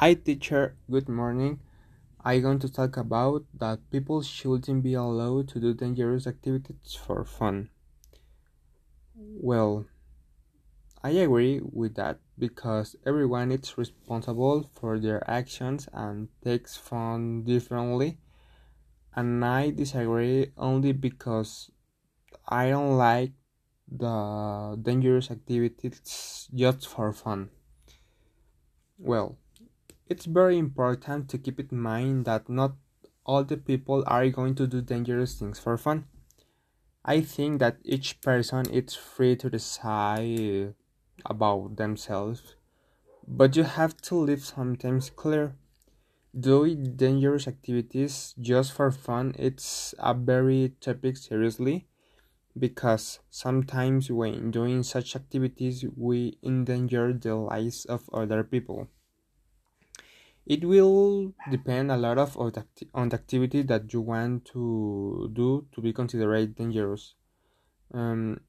Hi teacher, good morning. I'm going to talk about that people shouldn't be allowed to do dangerous activities for fun. Well, I agree with that because everyone is responsible for their actions and takes fun differently. And I disagree only because I don't like the dangerous activities just for fun. Well, it's very important to keep in mind that not all the people are going to do dangerous things for fun. I think that each person is free to decide about themselves, but you have to live sometimes clear. Doing dangerous activities just for fun it's a very topic seriously because sometimes when doing such activities we endanger the lives of other people. It will depend a lot of on the, activity that you want to do to be considered dangerous. Um,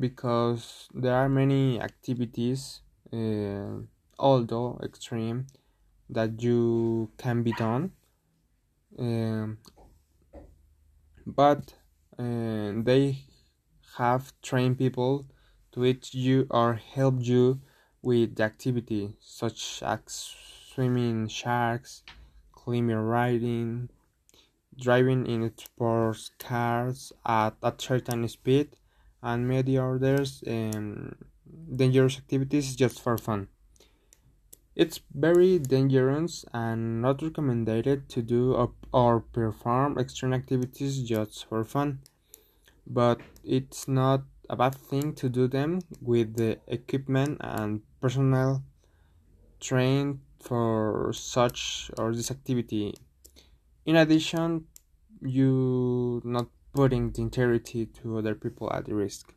because there are many activities, uh, although extreme, that you can be done. Um, but uh, they have trained people to teach you or help you with the activity, such as swimming sharks, climbing riding, driving in sports cars at a certain speed, and many others um, dangerous activities just for fun. It's very dangerous and not recommended to do or, or perform extreme activities just for fun, but it's not a bad thing to do them with the equipment and personnel trained for such or this activity. In addition, you not putting the integrity to other people at risk.